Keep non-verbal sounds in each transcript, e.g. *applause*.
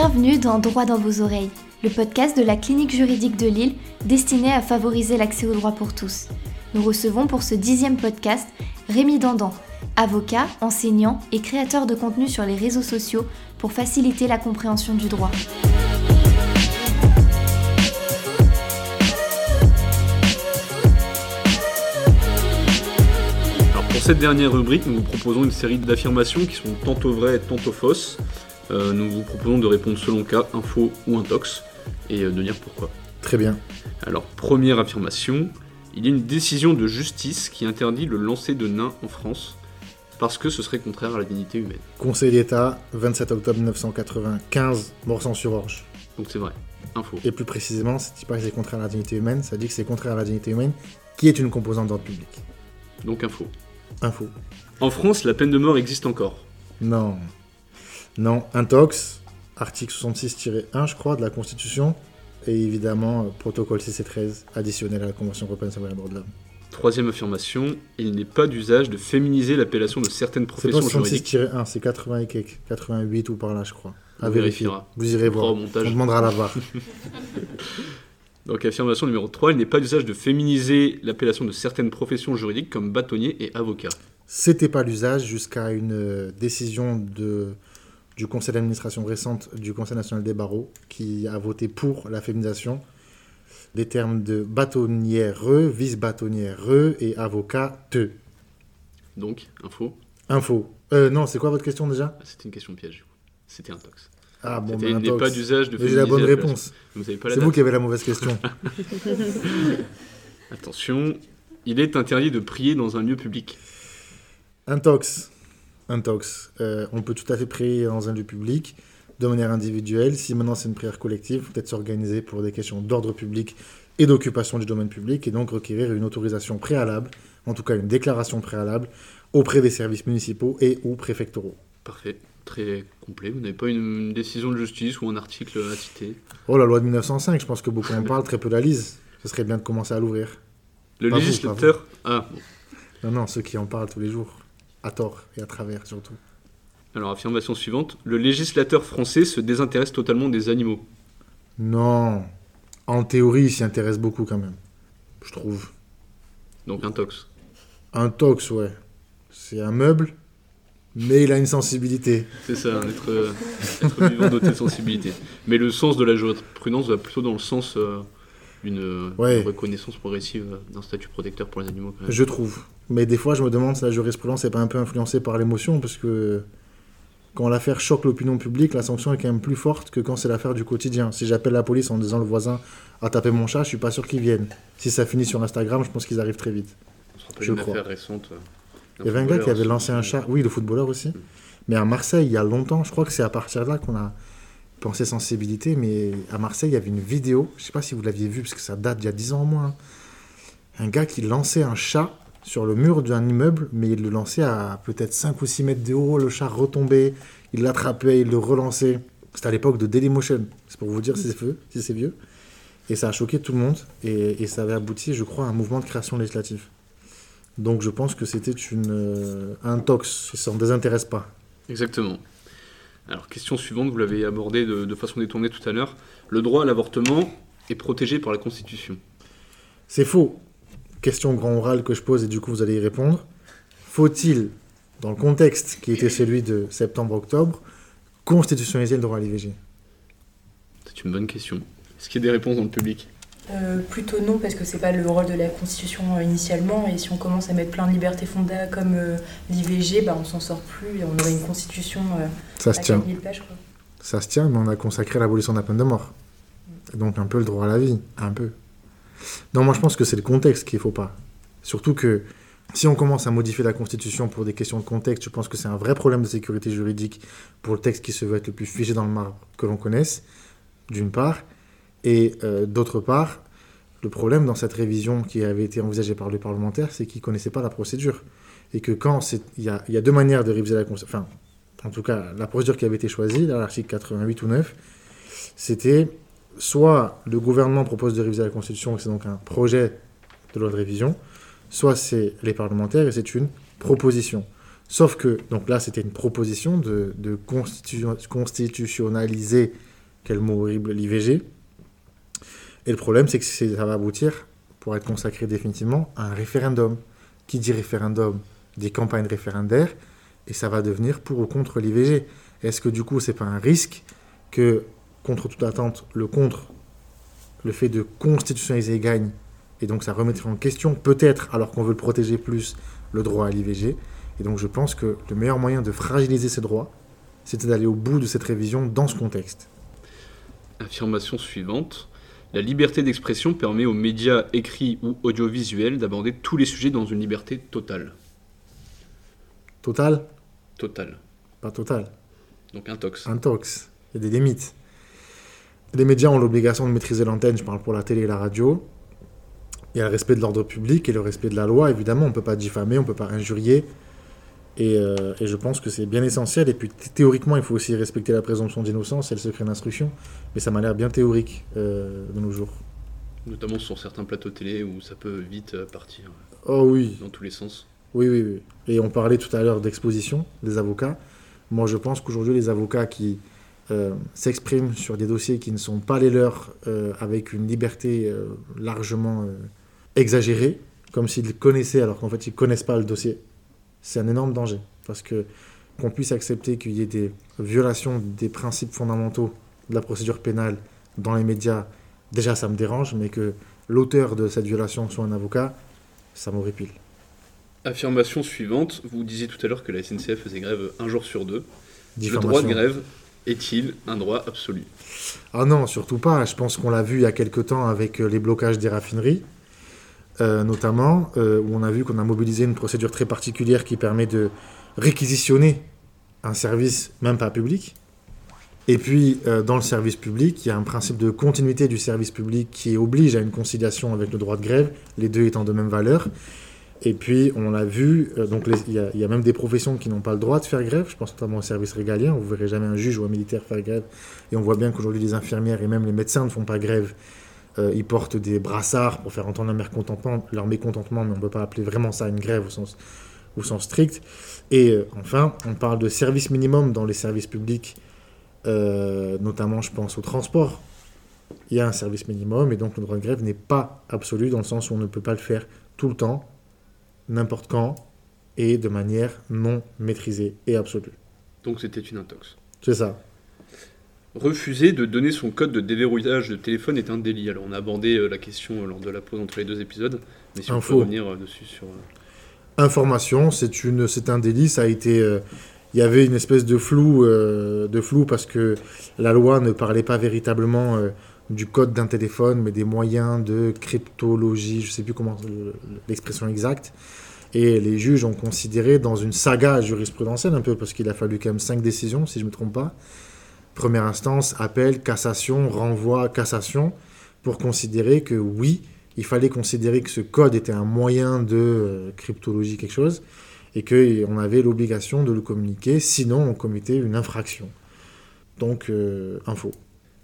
Bienvenue dans Droit dans vos oreilles, le podcast de la clinique juridique de Lille destiné à favoriser l'accès au droit pour tous. Nous recevons pour ce dixième podcast Rémi Dandan, avocat, enseignant et créateur de contenu sur les réseaux sociaux pour faciliter la compréhension du droit. Pour cette dernière rubrique, nous vous proposons une série d'affirmations qui sont tantôt vraies et tantôt fausses. Euh, nous vous proposons de répondre selon cas, info ou intox, et euh, de dire pourquoi. Très bien. Alors première affirmation, il y a une décision de justice qui interdit le lancer de nains en France parce que ce serait contraire à la dignité humaine. Conseil d'État, 27 octobre 1995, Morsan-sur-Orge. Donc c'est vrai. Info. Et plus précisément, ça dit pas que c'est contraire à la dignité humaine, ça dit que c'est contraire à la dignité humaine, qui est une composante d'ordre public. Donc info. Info. En France, la peine de mort existe encore. Non. Non. Intox, article 66-1, je crois, de la Constitution, et évidemment, euh, protocole 6 et 13, additionnel à la Convention européenne sur les droits de l'homme. Troisième affirmation, il n'est pas d'usage de féminiser l'appellation de certaines C'est pas professions juridiques. 66-1, c'est 80 et quelques, 88 ou par là, je crois. À On vérifier. vérifiera. Vous irez voir. On demandera à la voir. *laughs* Donc affirmation numéro 3, il n'est pas d'usage de féminiser l'appellation de certaines professions juridiques comme bâtonnier et avocat. C'était pas l'usage jusqu'à une euh, décision de, du conseil d'administration récente du Conseil national des barreaux qui a voté pour la féminisation des termes de bâtonnière, vice-bâtonnière et avocat te. Donc, info, Info. Euh, non, c'est quoi votre question déjà? Ah, c'était une question piège. C'était un tox. Ah bon, C'était ben, pas d'usage de J'ai la bonne réponse. C'est vous qui avez la mauvaise question. *laughs* *laughs* Attention, il est interdit de prier dans un lieu public. Intox. Intox. Euh, on peut tout à fait prier dans un lieu public de manière individuelle. Si maintenant c'est une prière collective, peut-être s'organiser pour des questions d'ordre public et d'occupation du domaine public et donc requérir une autorisation préalable, en tout cas une déclaration préalable, auprès des services municipaux et ou préfectoraux. Parfait, très complet. Vous n'avez pas une, une décision de justice ou un article à citer? Oh, la loi de 1905, je pense que beaucoup en parlent, très peu la lisent. Ce serait bien de commencer à l'ouvrir. Le Pas vous, législateur... Ah, bon. Non, non, ceux qui en parlent tous les jours, à tort et à travers surtout. Alors, affirmation suivante. Le législateur français se désintéresse totalement des animaux. Non, en théorie, il s'y intéresse beaucoup quand même, je trouve. Donc, un tox. Un tox, ouais. C'est un meuble, mais il a une sensibilité. C'est ça, un être, euh, être vivant doté de sensibilité. Mais le sens de la jurisprudence va plutôt dans le sens euh, Ouais. d'une reconnaissance progressive d'un statut protecteur pour les animaux. Quand même. Je trouve. Mais des fois, je me demande si la jurisprudence n'est pas un peu influencée par l'émotion, parce que quand l'affaire choque l'opinion publique, la sanction est quand même plus forte que quand c'est l'affaire du quotidien. Si j'appelle la police en disant le voisin a tapé mon chat, je suis pas sûr qu'ils viennent. Si ça finit sur Instagram, je pense qu'ils arrivent très vite. On je une crois. affaire récente. euh, Il y avait un gars qui avait lancé un chat, oui, le footballeur aussi, mais à Marseille, il y a longtemps, je crois que c'est à partir de là qu'on a pensé sensibilité, mais à Marseille, il y avait une vidéo, je sais pas si vous l'aviez vu, parce que ça date d'il y a 10 ans au moins, hein. un gars qui lançait un chat sur le mur d'un immeuble, mais il le lançait à peut-être 5 ou 6 mètres de haut, le chat retombait, il l'attrapait, il le relançait. C'était à l'époque de Dailymotion, c'est pour vous dire si c'est vieux. Et ça a choqué tout le monde, et, et ça avait abouti, je crois, à un mouvement de création législative. Donc je pense que c'était une, euh, un tox, ça ne désintéresse pas. Exactement. Alors, question suivante, vous l'avez abordé de, de façon détournée tout à l'heure. Le droit à l'avortement est protégé par la Constitution. C'est faux. Question grand oral que je pose et du coup vous allez y répondre. Faut-il, dans le contexte qui était celui de septembre-octobre, constitutionnaliser le droit à l'IVG C'est une bonne question. Est-ce qu'il y a des réponses dans le public? Euh, plutôt non, parce que c'est pas le rôle de la Constitution euh, initialement, et si on commence à mettre plein de libertés fondamentales comme euh, l'IVG, bah, on s'en sort plus, et on aurait une Constitution Ça à se tient. 4000 pages. Quoi. Ça se tient, mais on a consacré l'abolition de la peine de mort. Donc un peu le droit à la vie, un peu. Non, moi je pense que c'est le contexte qu'il faut pas. Surtout que si on commence à modifier la Constitution pour des questions de contexte, je pense que c'est un vrai problème de sécurité juridique pour le texte qui se veut être le plus figé dans le marbre que l'on connaisse, d'une part. Et euh, d'autre part, le problème dans cette révision qui avait été envisagée par les parlementaires, c'est qu'ils ne connaissaient pas la procédure. Et que quand. Il y a, deux manières de réviser la Constitution. Enfin, en tout cas, la procédure qui avait été choisie, l'article 88 ou 9, c'était soit le gouvernement propose de réviser la Constitution, c'est donc un projet de loi de révision, soit c'est les parlementaires et c'est une proposition. Sauf que, donc là, c'était une proposition de, de constitu- constitutionnaliser, quel mot horrible, l'IVG. Et le problème, c'est que ça va aboutir, pour être consacré définitivement, à un référendum. Qui dit référendum Des campagnes référendaires, et ça va devenir pour ou contre l'IVG. Est-ce que du coup, c'est pas un risque que, contre toute attente, le contre, le fait de constitutionnaliser gagne, et donc ça remettrait en question, peut-être, alors qu'on veut le protéger plus, le droit à l'IVG. Et donc je pense que le meilleur moyen de fragiliser ces droits, c'était d'aller au bout de cette révision dans ce contexte. Affirmation suivante. La liberté d'expression permet aux médias écrits ou audiovisuels d'aborder tous les sujets dans une liberté totale. Total? Totale. Pas total. Donc un tox. Un tox. Il y a des limites. Les médias ont l'obligation de maîtriser l'antenne, je parle pour la télé et la radio. Il y a le respect de l'ordre public et le respect de la loi, évidemment. On ne peut pas diffamer, on ne peut pas injurier. Et, euh, et je pense que c'est bien essentiel. Et puis thé- théoriquement, il faut aussi respecter la présomption d'innocence et le secret d'instruction. Mais ça m'a l'air bien théorique euh, de nos jours. Notamment sur certains plateaux télé où ça peut vite euh, partir Oh oui, dans tous les sens. Oui, oui, oui. Et on parlait tout à l'heure d'exposition des avocats. Moi, je pense qu'aujourd'hui, les avocats qui euh, s'expriment sur des dossiers qui ne sont pas les leurs, avec une liberté largement exagérée, comme s'ils connaissaient alors qu'en fait, ils ne connaissent pas le dossier, c'est un énorme danger. Parce que qu'on puisse accepter qu'il y ait des violations des principes fondamentaux de la procédure pénale dans les médias, déjà, ça me dérange, mais que l'auteur de cette violation soit un avocat, ça m'horripile. Affirmation suivante. Vous disiez tout à l'heure que la SNCF faisait grève un jour sur deux. Le droit de grève est-il un droit absolu? Ah non, surtout pas. Je pense qu'on l'a vu il y a quelque temps avec les blocages des raffineries, euh, notamment, euh, où on a vu qu'on a mobilisé une procédure très particulière qui permet de réquisitionner un service, même pas public. Et puis, euh, dans le service public, il y a un principe de continuité du service public qui oblige à une conciliation avec le droit de grève, les deux étant de même valeur. Et puis, on l'a vu, donc il y, y a même des professions qui n'ont pas le droit de faire grève. Je pense notamment au service régalien. Vous verrez jamais un juge ou un militaire faire grève. Et on voit bien qu'aujourd'hui, les infirmières et même les médecins ne font pas grève. Euh, ils portent des brassards pour faire entendre leur mécontentement, leur mécontentement, mais on ne peut pas appeler vraiment ça une grève au sens, au sens strict. Et euh, enfin, on parle de service minimum dans les services publics, euh, notamment, je pense, au transport. Il y a un service minimum et donc le droit de grève n'est pas absolu dans le sens où on ne peut pas le faire tout le temps, n'importe quand et de manière non maîtrisée et absolue. Donc c'était une intox. C'est ça. Refuser de donner son code de déverrouillage de téléphone est un délit. Alors on a abordé euh, la question euh, lors de la pause entre les deux épisodes, mais si on peut revenir euh, dessus sur... Information, c'est une, c'est un délit. Ça a été, euh, il y avait une espèce de flou, euh, de flou parce que la loi ne parlait pas véritablement euh, du code d'un téléphone, mais des moyens de cryptologie. Je sais plus comment le- l'expression exacte. Et les juges ont considéré dans une saga jurisprudentielle un peu parce qu'il a fallu quand même cinq décisions, si je me trompe pas. Première instance, appel, cassation, renvoi, cassation, pour considérer que oui, il fallait considérer que ce code était un moyen de euh, cryptologie, quelque chose, et qu'on avait l'obligation de le communiquer, sinon on commettait une infraction. Donc, euh, info.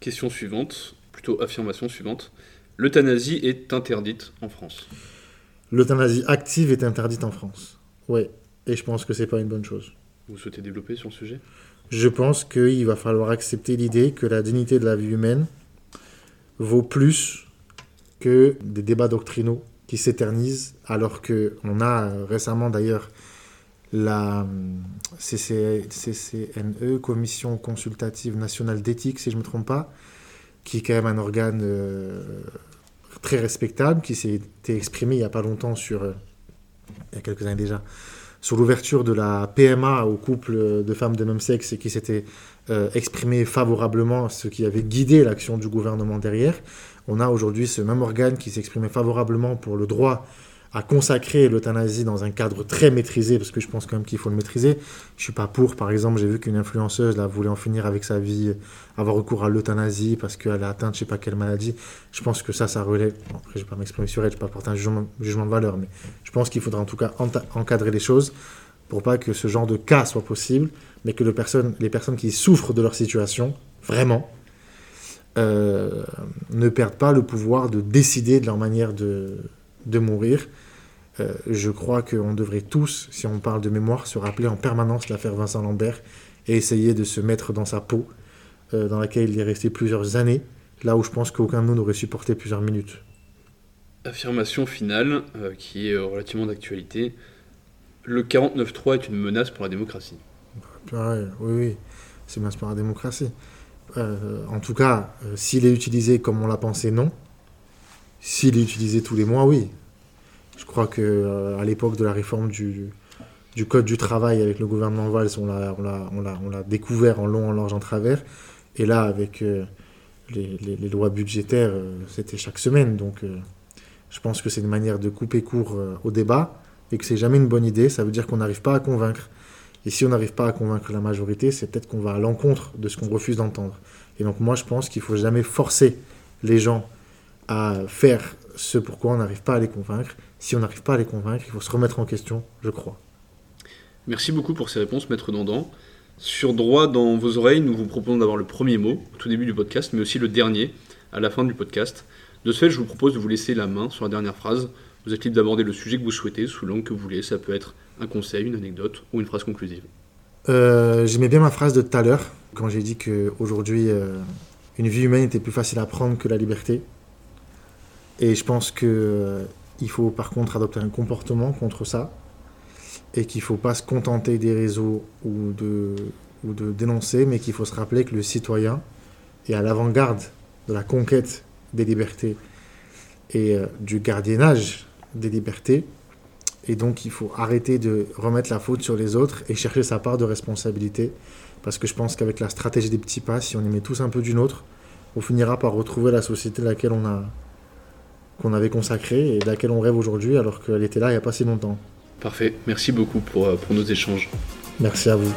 Question suivante, plutôt affirmation suivante. L'euthanasie est interdite en France. L'euthanasie active est interdite en France. Ouais, et je pense que c'est pas une bonne chose. Vous souhaitez développer sur le sujet? Je pense qu'il va falloir accepter l'idée que la dignité de la vie humaine vaut plus que des débats doctrinaux qui s'éternisent, alors que on a euh, récemment d'ailleurs la CC CCNE, Commission consultative nationale d'éthique, si je ne me trompe pas, qui est quand même un organe euh, très respectable, qui s'est exprimé il n'y a pas longtemps sur, euh, il y a quelques années déjà, sur l'ouverture de la PMA aux couples de femmes de même sexe et qui s'était euh, exprimé favorablement, ce qui avait guidé l'action du gouvernement derrière. On a aujourd'hui ce même organe qui s'exprimait favorablement pour le droit à consacrer l'euthanasie dans un cadre très maîtrisé, parce que je pense quand même qu'il faut le maîtriser. Je suis pas pour, par exemple, j'ai vu qu'une influenceuse là voulait en finir avec sa vie, avoir recours à l'euthanasie parce qu'elle a atteint je sais pas quelle maladie. Je pense que ça, ça relève. Après, je vais pas m'exprimer sur elle, je vais pas porter un jugement, de valeur, mais je pense qu'il faudra en tout cas encadrer les choses pour pas que ce genre de cas soit possible, mais que les personnes qui souffrent de leur situation, vraiment, euh, ne perdent pas le pouvoir de décider de leur manière de, de mourir. Euh, je crois qu'on devrait tous, si on parle de mémoire, se rappeler en permanence l'affaire Vincent Lambert et essayer de se mettre dans sa peau, euh, dans laquelle il est resté plusieurs années, là où je pense qu'aucun de nous n'aurait supporté plusieurs minutes. Affirmation finale, euh, qui est relativement d'actualité. Le 49-3 est une menace pour la démocratie. oui, oui, c'est une menace pour la démocratie. en tout cas, s'il est utilisé comme on l'a pensé, non. S'il est utilisé tous les mois, oui. Je crois que euh, à l'époque de la réforme du, Code du travail avec le gouvernement Valls, on l'a, découvert en long, en large, en travers. Et là, avec euh, les, les, lois budgétaires, euh, c'était chaque semaine. Donc, je pense que c'est une manière de couper court au débat et que c'est jamais une bonne idée. Ça veut dire qu'on n'arrive pas à convaincre. Et si on n'arrive pas à convaincre la majorité, c'est peut-être qu'on va à l'encontre de ce qu'on refuse d'entendre. Et donc, moi, je pense qu'il faut jamais forcer les gens à faire ce pourquoi on n'arrive pas à les convaincre. Si on n'arrive pas à les convaincre, il faut se remettre en question, je crois. Merci beaucoup pour ces réponses, Maître Dandan. Sur droit dans vos oreilles, nous vous proposons d'avoir le premier mot au tout début du podcast, mais aussi le dernier à la fin du podcast. De ce fait, je vous propose de vous laisser la main sur la dernière phrase. Vous êtes libre d'aborder le sujet que vous souhaitez, sous l'angle que vous voulez. Ça peut être un conseil, une anecdote ou une phrase conclusive. Euh, j'aimais bien ma phrase de tout à l'heure, quand j'ai dit qu'aujourd'hui, euh, une vie humaine était plus facile à prendre que la liberté. Et je pense qu'il euh, faut par contre adopter un comportement contre ça et qu'il faut pas se contenter des réseaux ou de, ou de dénoncer, mais qu'il faut se rappeler que le citoyen est à l'avant-garde de la conquête des libertés et euh, du gardiennage des libertés. Et donc il faut arrêter de remettre la faute sur les autres et chercher sa part de responsabilité. Parce que je pense qu'avec la stratégie des petits pas, si on y met tous un peu d'une autre, on finira par retrouver la société laquelle on a, qu'on avait consacrée et de laquelle on rêve aujourd'hui alors qu'elle était là il n'y a pas si longtemps. Parfait, merci beaucoup pour, euh, pour nos échanges. Merci à vous.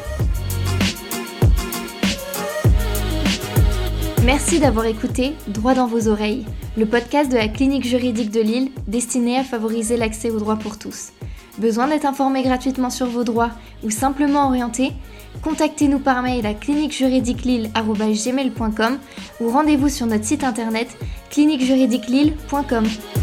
Merci d'avoir écouté Droit dans vos oreilles, le podcast de la clinique juridique de Lille destiné à favoriser l'accès aux droits pour tous. Besoin d'être informé gratuitement sur vos droits ou simplement orienté? Contactez-nous par mail à cliniquejuridiquelille.com ou rendez-vous sur notre site internet cliniquejuridiquelille.com.